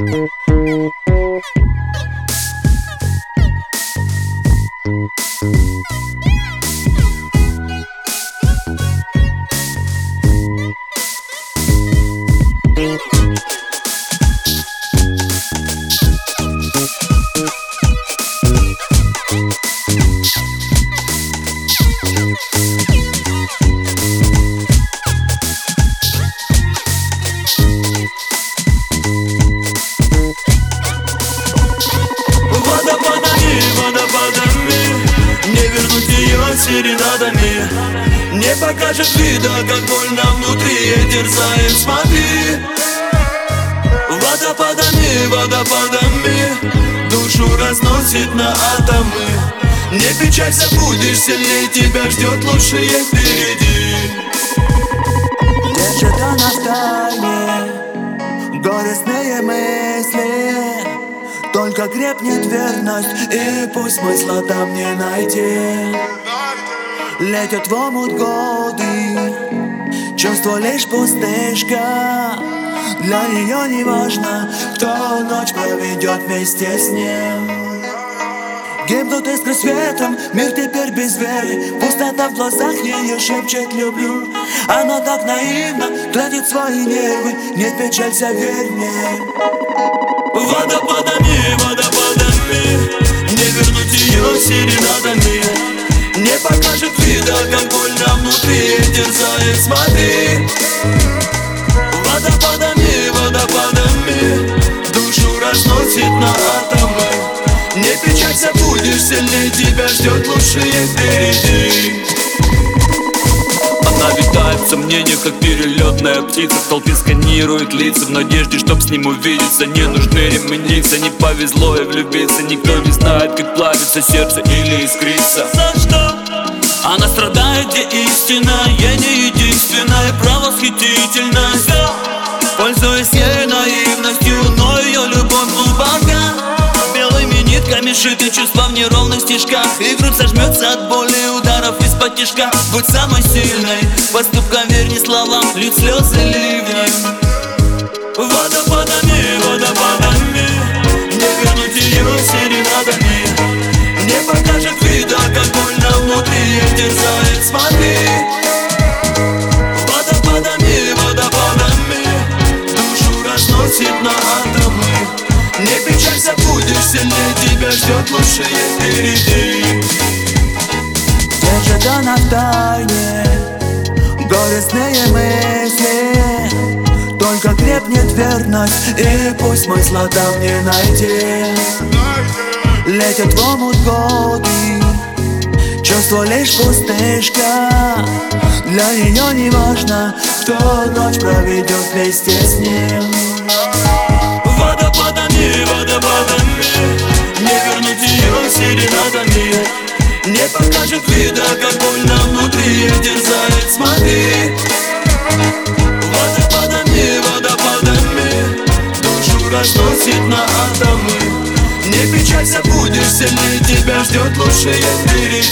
Водопадами, серенадами Не покажет вида, как больно внутри. Терзает, смотри. Водопадами, водопадами. Душу разносит на атомы. Не печалься, будешь сильнее Тебя ждет лучшее впереди Только крепнет верность И пусть смысла там не найти. Летят в омут годы Чувство лишь пустышка. Для нее не важно Кто ночь проведет вместе с ним. Гибнут искры светом, мир теперь без веры. Пустота в глазах ее шепчет «люблю» Она так наивно тратит свои нервы. Нет, печалься, верь мне Водопадами, водопадами Не вернуть ее серенадами Не покажет вида, как больно внутри. Терзает, смотри. Водопадами, водопадами Душу разносит на атомы. Не печалься, будешь сильнее Тебя ждет лучшее впереди В сомнениях, как перелетная птица. В толпе сканирует лица в надежде, чтоб с ним увидеться. Не нужны ременицы, не повезло и влюбиться. Никто не знает, как плавится сердце или искрится. За что? Она страдает, где истина? Я не единственная, правосхитительность. Пользуясь ей наивностью, но ее любовь глубока. Белыми нитками шиты чувства в неровных стежках. И грудь сожмется от боли ударов из-под тишка. Будь самой сильной, поступкам верь не словам Лить слезы ливнем. Водопадами, водопадами Не вернуть ее серенадами Горестные мысли Только крепнет верность И пусть смысла там не найти Летят в омут годы Чувство лишь пустышка. Для нее не важно Кто ночь проведет вместе с ним. Водопадами, водопадами Не вернуть ее серенадами Не покажет вида, как больно словно атомы. Не печалься, будешь сильнее, тебя ждет лучшее впереди